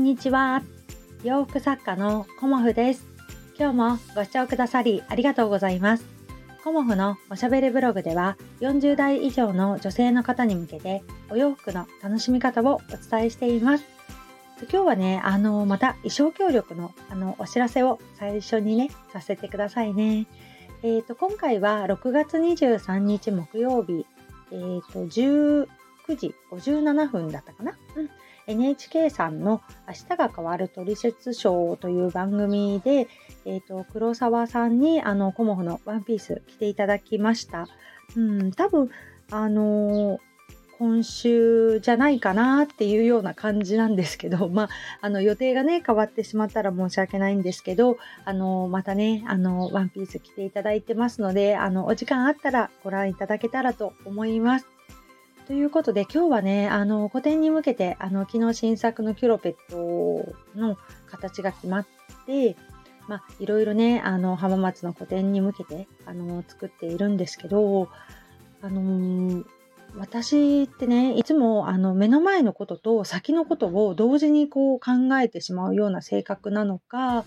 んにちは。洋服作家のコモフです。今日もご視聴くださりありがとうございます。コモフのおしゃべりブログでは40代以上の女性の方に向けてお洋服の楽しみ方をお伝えしています。今日はね、あの、また衣装協力のあのお知らせを最初にね、させてくださいね。え、ー、と、今回は6月23日木曜日、えっ、ー、と、19時57分だったかな？NHK さんの明日が変わるトリセツショーという番組で、え、ー、と、黒沢さんにあの、コモフのワンピース着ていただきました。うん、多分、あのー、今週じゃないかなっていうような感じなんですけど、まあ、あの予定がね、変わってしまったら申し訳ないんですけど、あの、またね、あの、ワンピース着ていただいてますので、あの、お時間あったらご覧いただけたらと思います。ということで今日はね、あの、個展に向けて、あの、昨日新作のキュロペットの形が決まって、まあ、いろいろね、あの、浜松の個展に向けて、あの、作っているんですけど、あのー、私ってね、いつもあの目の前のことと先のことを同時にこう考えてしまうような性格なのか、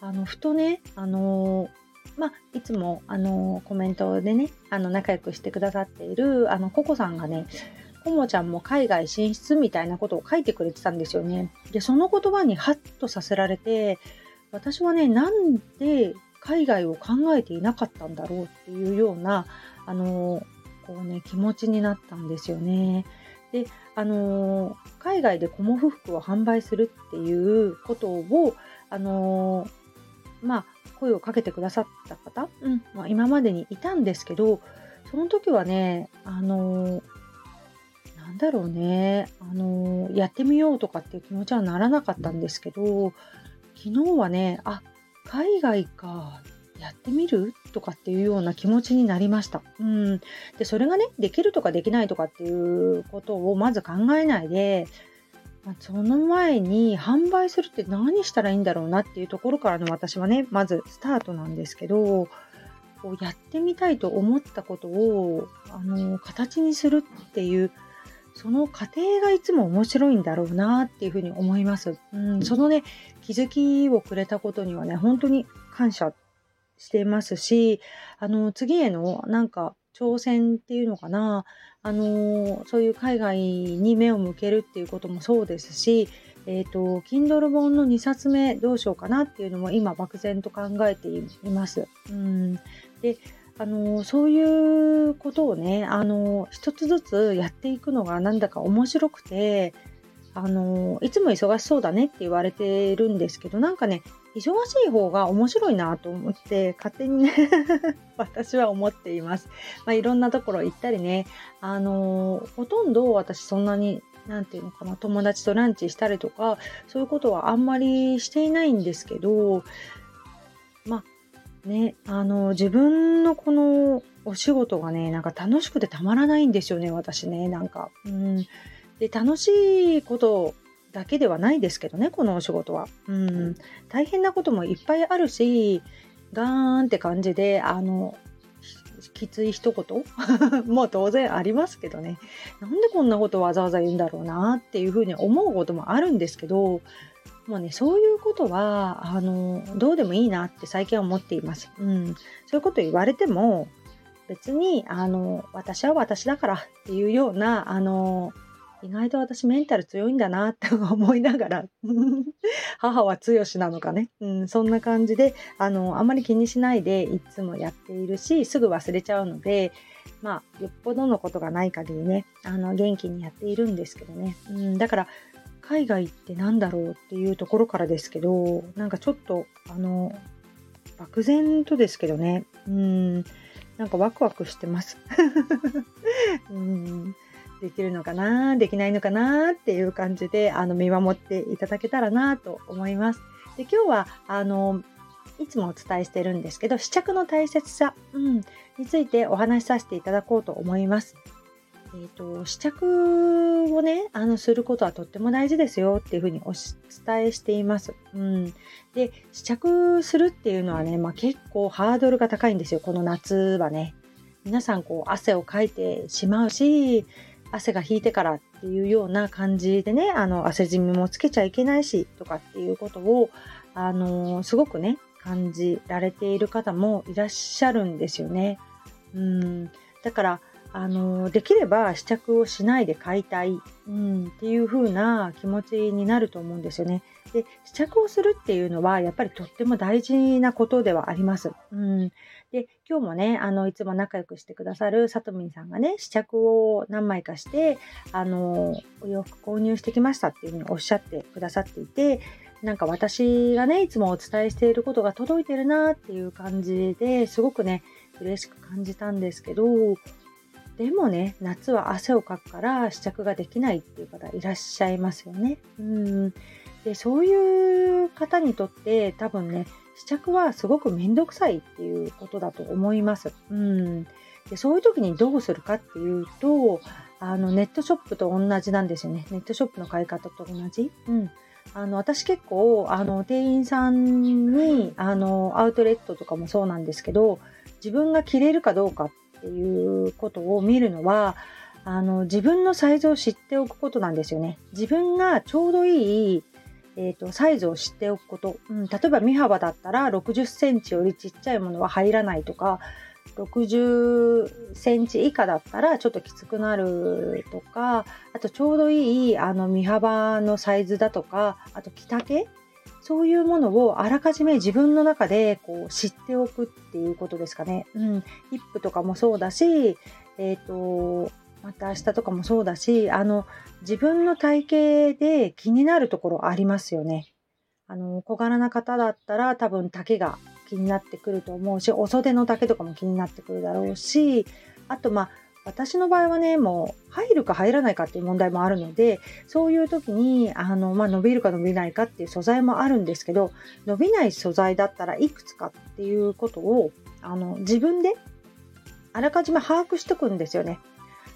あの、ふとね、あのーまあ、いつもあのコメントでねあの仲良くしてくださっているあのココさんがねコモちゃんも海外進出みたいなことを書いてくれてたんですよね。でその言葉にハッとさせられて私はねなんで海外を考えていなかったんだろうっていうようなあのこうね気持ちになったんですよね。であの海外でコモフ服を販売するっていうことをあのまあ声をかけてくださった方、うんまあ、今までにいたんですけどその時はねあのなんだろうねあのやってみようとかっていう気持ちはならなかったんですけど昨日はねあ海外かやってみるとかっていうような気持ちになりました。うん、でそれがねできるとかできないとかっていうことをまず考えないでまその前に販売するって何したらいいんだろうなっていうところからの私はね、まずスタートなんですけど、こうやってみたいと思ったことを、あの、形にするっていう、その過程がいつも面白いんだろうなっていうふうに思います。うん、そのね、気づきをくれたことにはね、本当に感謝していますし、あの、次へのなんか挑戦っていうのかな、あのそういう海外に目を向けるっていうこともそうですし、えっ、ー、と、Kindle 本の2冊目どうしようかなっていうのも今漠然と考えています。うん、で、あのそういうことをね、あの一つずつやっていくのがなんだか面白くて、あのいつも忙しそうだねって言われてるんですけど、なんかね、忙しい方が面白いなと思って、勝手にね 私は思っています。まあ、いろんなところ行ったりね、あのー、ほとんど私そんなに、なんていうのかな、友達とランチしたりとか、そういうことはあんまりしていないんですけど、まあ、ね、あのー、自分のこのお仕事がね、なんか楽しくてたまらないんですよね、私ね、なんか。うん。で、楽しいことだけではないですけどね、このお仕事は。うん、大変なこともいっぱいあるし、ガーンって感じで、あの、きつい一言？もう当然ありますけどね。なんでこんなことわざわざ言うんだろうなっていうふうに思うこともあるんですけど、もうね、そういうことは、あの、どうでもいいなって最近は思っています。うん。そういうこと言われても、別に、あの、私は私だからっていうような、あの、意外と私メンタル強いんだなって 思いながら。母は強しなのかね、うん、そんな感じであのあまり気にしないでいつもやっているしすぐ忘れちゃうのでまあよっぽどのことがない限りねあの元気にやっているんですけどね、うん、だから海外って何だろうっていうところからですけどなんかちょっとあの漠然とですけどね。うんなんかワクワクしてます。うん。できるのかなできないのかなっていう感じであの見守っていただけたらなと思います。で今日はあのいつもお伝えしてるんですけど試着の大切さ、うん、についてお話しさせていただこうと思います。えーと、試着をねあのすることはとっても大事ですよっていうふうにお伝えしています。うん、で試着するっていうのはね、まあ、結構ハードルが高いんですよこの夏はね。皆さんこう汗をかいてしまうし汗が引いてからっていうような感じでね、あの、汗じみもつけちゃいけないし、とかっていうことを、あのすごくね、感じられている方もいらっしゃるんですよね。うん。だから、あのできれば試着をしないで買いたい、うん、っていう風な気持ちになると思うんですよね。で試着をするっていうのはやっぱりとっても大事なことではあります。うん、で今日もねあのいつも仲良くしてくださるさとみんさんがね試着を何枚かしてあのお洋服購入してきましたっていう風におっしゃってくださっていてなんか私がねいつもお伝えしていることが届いてるなっていう感じですごくね嬉しく感じたんですけどでもね、夏は汗をかくから試着ができないっていう方いらっしゃいますよね。うん。で、そういう方にとって多分ね、試着はすごくめんどくさいっていうことだと思います。うん。で、そういう時にどうするかっていうと、あの、ネットショップと同じなんですよね。ネットショップの買い方と同じ。うん。あの、私結構、あの、店員さんに、あの、アウトレットとかもそうなんですけど、自分が着れるかどうかっっていうことを見るのはあの自分のサイズを知っておくことなんですよね。自分がちょうどいい、えーと、サイズを知っておくこと、うん、例えば身幅だったら60センチよりちっちゃいものは入らないとか60センチ以下だったらちょっときつくなるとかあとちょうどいいあの身幅のサイズだとかあと着丈そういうものをあらかじめ自分の中でこう知っておくっていうことですかね。うん。ヒップとかもそうだし、えっ、ー、と、また明日とかもそうだし、あの、自分の体型で気になるところありますよね。あの、小柄な方だったら多分丈が気になってくると思うし、お袖の丈とかも気になってくるだろうし、あと、まあ、私の場合はね、もう入るか入らないかっていう問題もあるので、そういう時に、あの、まあ、伸びるか伸びないかっていう素材もあるんですけど、伸びない素材だったらいくつかっていうことを、あの、自分であらかじめ把握しておくんですよね。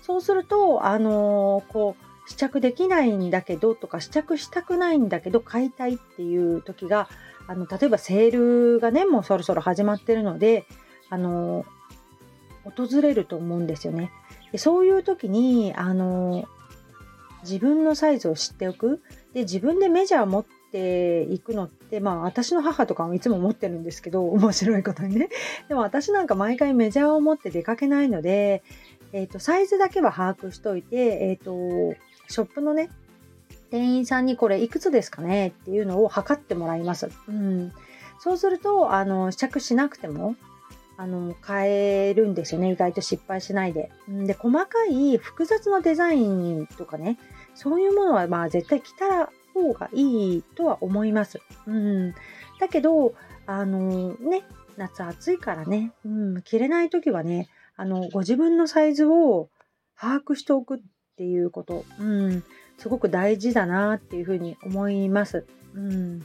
そうすると、あのこう、試着できないんだけどとか、試着したくないんだけど買いたいっていう時が、あの、例えばセールがね、もうそろそろ始まってるので、あの訪れると思うんですよね。でそういう時にあの自分のサイズを知っておくで自分でメジャー持っていくのってまあ私の母とかもいつも持ってるんですけど面白いことにね でも私なんか毎回メジャーを持って出かけないので、えーと、サイズだけは把握しといて、えーとショップのね店員さんにこれいくつですかね？っていうのを測ってもらいます。うん、そうするとあの試着しなくてもあの、変えるんですよね。意外と失敗しないで。で、細かい複雑なデザインとかね、そういうものはまあ絶対着た方がいいとは思います。うん。だけど、あのね、夏暑いからね、うん、着れない時はね、あの、ご自分のサイズを把握しておくっていうこと、うん、すごく大事だなっていうふうに思います。うん。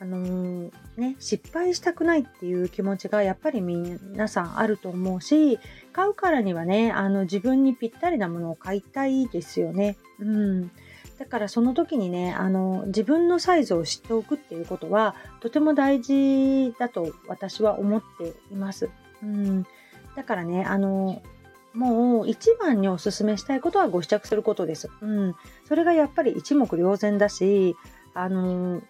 あのー、ね、失敗したくないっていう気持ちがやっぱり皆さんあると思うし買うからにはねあの自分にぴったりなものを買いたいですよね。うん、だからその時にねあの自分のサイズを知っておくっていうことはとても大事だと私は思っています。うん、だからねあのもう一番におすすめしたいことはご試着することです。うん、それがやっぱり一目瞭然だしあの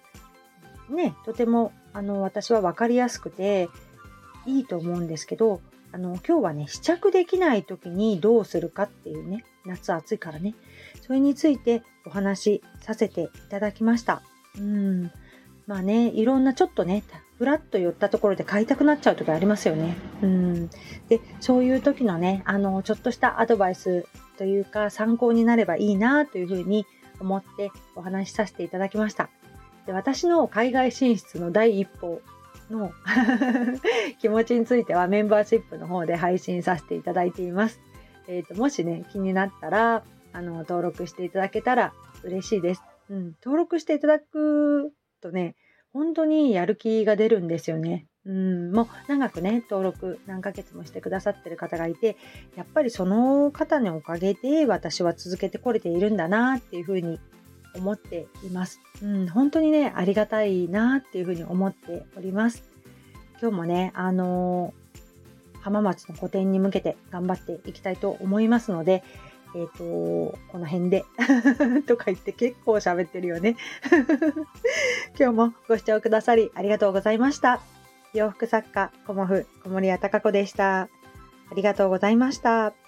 ね、とてもあの私は分かりやすくていいと思うんですけど、あの今日はね、試着できない時にどうするかっていうね、夏暑いからね、それについてお話しさせていただきました。うん。まあね、いろんなちょっとね、ふらっと寄ったところで買いたくなっちゃう時ありますよね。うん。で、そういう時のね、あの、ちょっとしたアドバイスというか参考になればいいなというふうに思ってお話しさせていただきました。で私の海外進出の第一歩の 気持ちについてはメンバーシップの方で配信させていただいています。えーと、もしね気になったらあの登録していただけたら嬉しいです。うん、登録していただくとね本当にやる気が出るんですよね。うん、もう長くね登録何ヶ月もしてくださってる方がいてやっぱりその方のおかげで私は続けてこれているんだなっていうふうに思っています。うん、本当にね、ありがたいなっていうふうに思っております。今日もね、あのー、浜松の個展に向けて頑張っていきたいと思いますので、えっ、と、この辺で とか言って結構喋ってるよね 今日もご視聴くださりありがとうございました。洋服作家、コモフ、小森屋隆子でした。ありがとうございました。